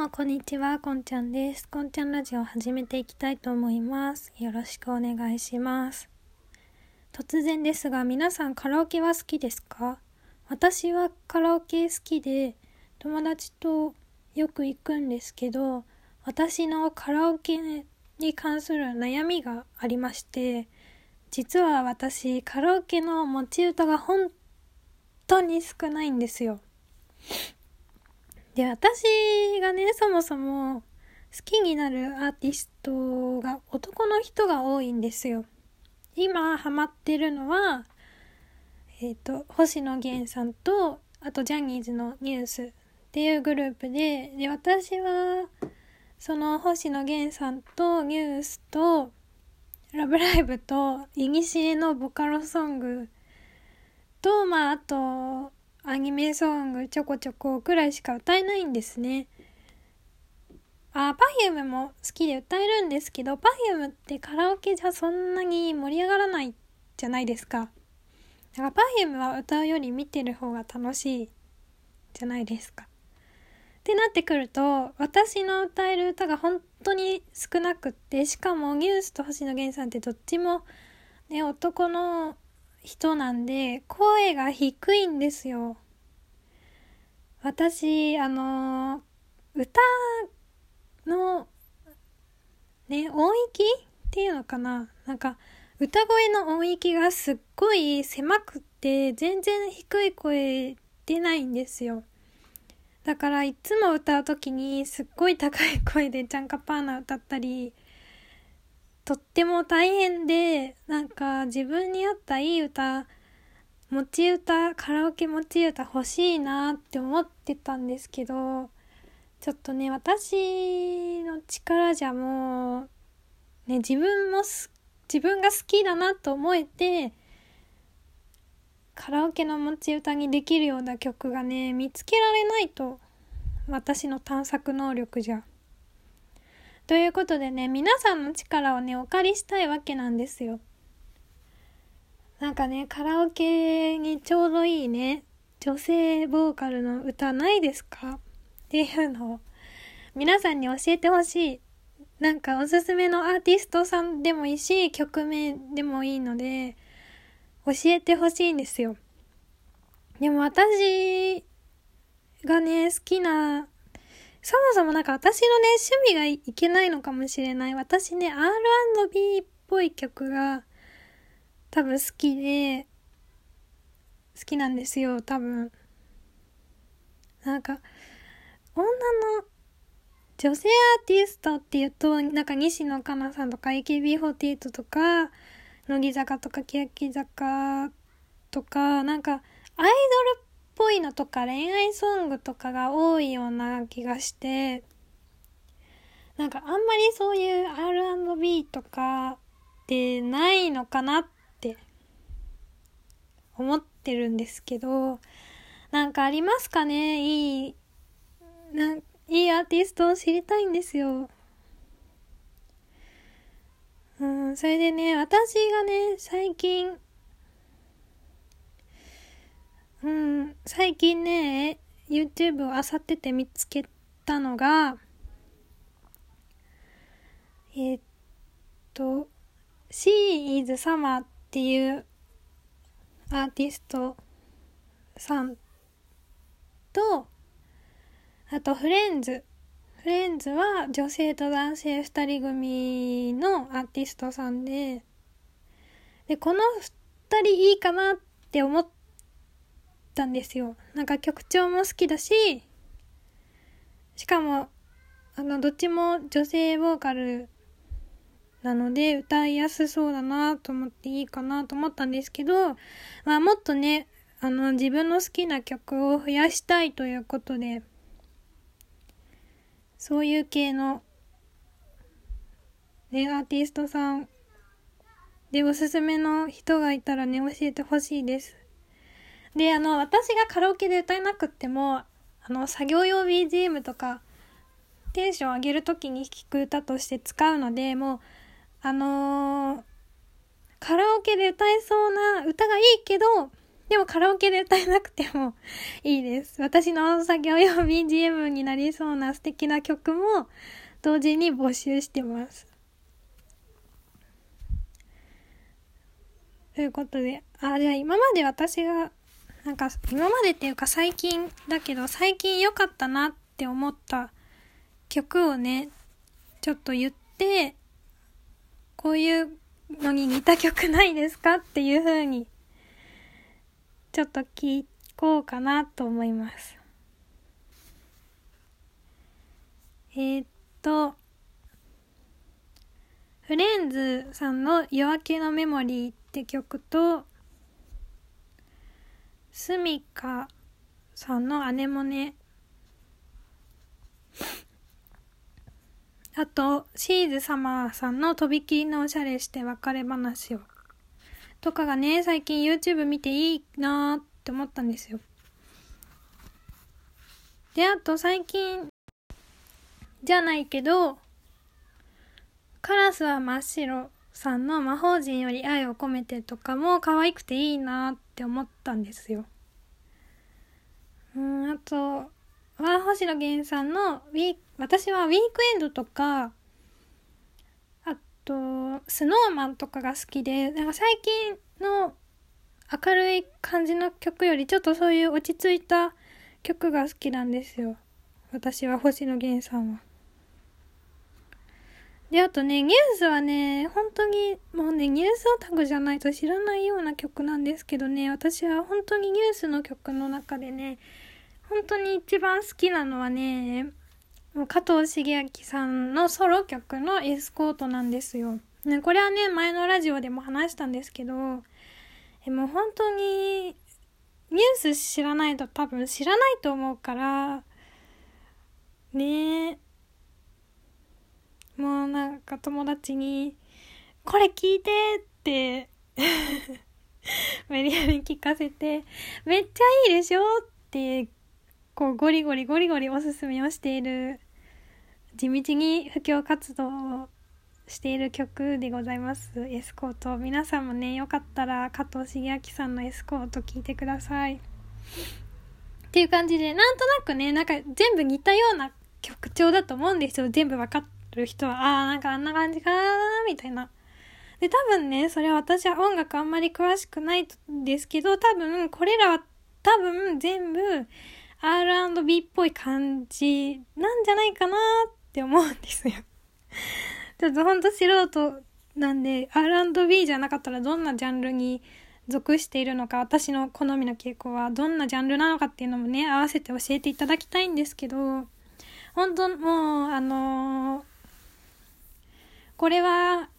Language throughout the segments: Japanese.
もこんにちは、こんちゃんです。こんちゃんラジオを始めていきたいと思います。よろしくお願いします。突然ですが、皆さんカラオケは好きですか？私はカラオケ好きで、友達とよく行くんですけど、私のカラオケに関する悩みがありまして、実は私、カラオケの持ち歌が本当に少ないんですよ。で、私がね、そもそも好きになるアーティストが男の人が多いんですよ。今ハマってるのは、えっ、ー、と、星野源さんと、あとジャニーズのニュースっていうグループで、で、私は、その星野源さんとニュースと、ラブライブと、イギシエのボカロソングと、まあ、あと、アニメソングちょこちょこくらいしか歌えないんですね。あ、 Perfume も好きで歌えるんですけど、 Perfume ってカラオケじゃそんなに盛り上がらないじゃないですか。だから Perfume は歌うより見てる方が楽しいじゃないですか。ってなってくると、私の歌える歌が本当に少なくって、しかもニュースと星野源さんってどっちもね、男の人なんで、声が低いんですよ。私、あの歌の、ね、音域っていうのかななんか、歌声の音域がすっごい狭くって全然低い声出ないんですよ。だからいつも歌う時にすっごい高い声でチャンカパーナ歌ったりとっても大変で、なんか自分に合ったいい歌、持ち歌、カラオケ持ち歌欲しいなって思ってたんですけど、ちょっとね、私の力じゃもう、ね、自分も自分が好きだなと思えて、カラオケの持ち歌にできるような曲がね、見つけられないと、私の探索能力じゃ。ということでね、皆さんの力をね、お借りしたいわけなんですよ。なんかね、カラオケにちょうどいいね、女性ボーカルの歌ないですか？っていうのを皆さんに教えてほしい。なんかおすすめのアーティストさんでもいいし、曲名でもいいので、教えてほしいんですよ。でも私がね、好きなそもそもなんか私のね、趣味がいけないのかもしれない。私ね、R&B っぽい曲が多分好きで、好きなんですよ、多分。なんか、女の女性アーティストっていうと、なんか西野カナさんとか AKB48 とか、乃木坂とか欅坂とか、なんかアイドルっぽいのとか恋愛ソングとかが多いような気がして、なんかあんまりそういう R&B とかってないのかなって思ってるんですけど、なんかありますかね？いい、なんいいアーティストを知りたいんですよ。うん、それでね、私がね、最近うん、最近ね、YouTube を漁ってて見つけたのが、えー、っと、She is Summer っていうアーティストさんと、あとフレンズ。フレンズは女性と男性二人組のアーティストさんで、で、この二人いいかなって思ってたんですよ。なんか曲調も好きだし、しかも、あの、どっちも女性ボーカルなので歌いやすそうだなと思っていいかなと思ったんですけど、まあもっとね、あの、自分の好きな曲を増やしたいということで、そういう系の、ね、アーティストさんでおすすめの人がいたらね、教えてほしいです。で、あの、私がカラオケで歌えなくっても、あの、作業用 BGM とか、テンション上げるときに聴く歌として使うので、もう、あのー、カラオケで歌えそうな歌がいいけど、でもカラオケで歌えなくても いいです。私の作業用 BGM になりそうな素敵な曲も同時に募集してます。ということで、あ、じゃあ今まで私が、なんか今までっていうか最近だけど最近良かったなって思った曲をね、ちょっと言って、こういうのに似た曲ないですかっていう風に、ちょっと聞こうかなと思います。えー、っと、フレンズさんの夜明けのメモリーって曲と、スミカさんの姉もね、あと、シーズサマーさんのとびきりのおしゃれして別れ話を。とかがね、最近 YouTube 見ていいなーって思ったんですよ。で、あと最近、じゃないけど、カラスは真っ白さんの魔法陣より愛を込めてとかも可愛くていいなってって思ったんですよ。うん、あと、は星野源さんのウィ私はウィークエンドとかあとスノーマンとかが好きでなんか最近の明るい感じの曲よりちょっとそういう落ち着いた曲が好きなんですよ私は星野源さんは。で、あとね、ニュースはね、本当に、もうね、ニュースオタクじゃないと知らないような曲なんですけどね、私は本当にニュースの曲の中でね、本当に一番好きなのはね、もう加藤茂明さんのソロ曲のエスコートなんですよ。ね、これはね、前のラジオでも話したんですけど、えもう本当に、ニュース知らないと多分知らないと思うから、ねもうなんか友達に、これ聞いてって無理やり聞かせて、めっちゃいいでしょってこうゴリゴリゴリゴリおすすめをしている地道に布教活動をしている曲でございます。エスコート。皆さんもねよかったら加藤茂明さんのエスコート聞いてください。っていう感じでなんとなくねなんか全部似たような曲調だと思うんですよ。全部わかってる人はああなんかあんな感じかなみたいな。で多分ねそれは私は音楽あんまり詳しくないですけど多分これらは多分全部 R&B っぽい感じなんじゃないかなって思うんですよ。ちょっとほんと素人なんで R&B じゃなかったらどんなジャンルに属しているのか私の好みの傾向はどんなジャンルなのかっていうのもね合わせて教えていただきたいんですけど本当もうあのー、これは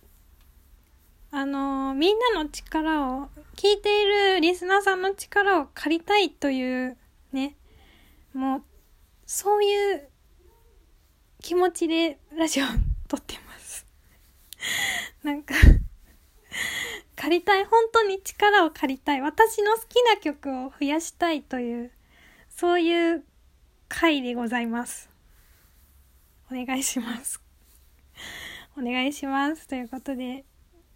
あの、みんなの力を聞いているリスナーさんの力を借りたいというねもう、そういう気持ちでラジオ撮ってます。なんか借りたい、本当に力を借りたい。私の好きな曲を増やしたいという、そういう回でございます。お願いします。お願いします。ということで、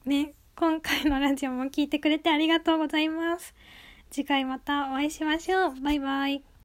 ね、今回のラジオも聞いてくれてありがとうございます。次回またお会いしましょう。バイバイ。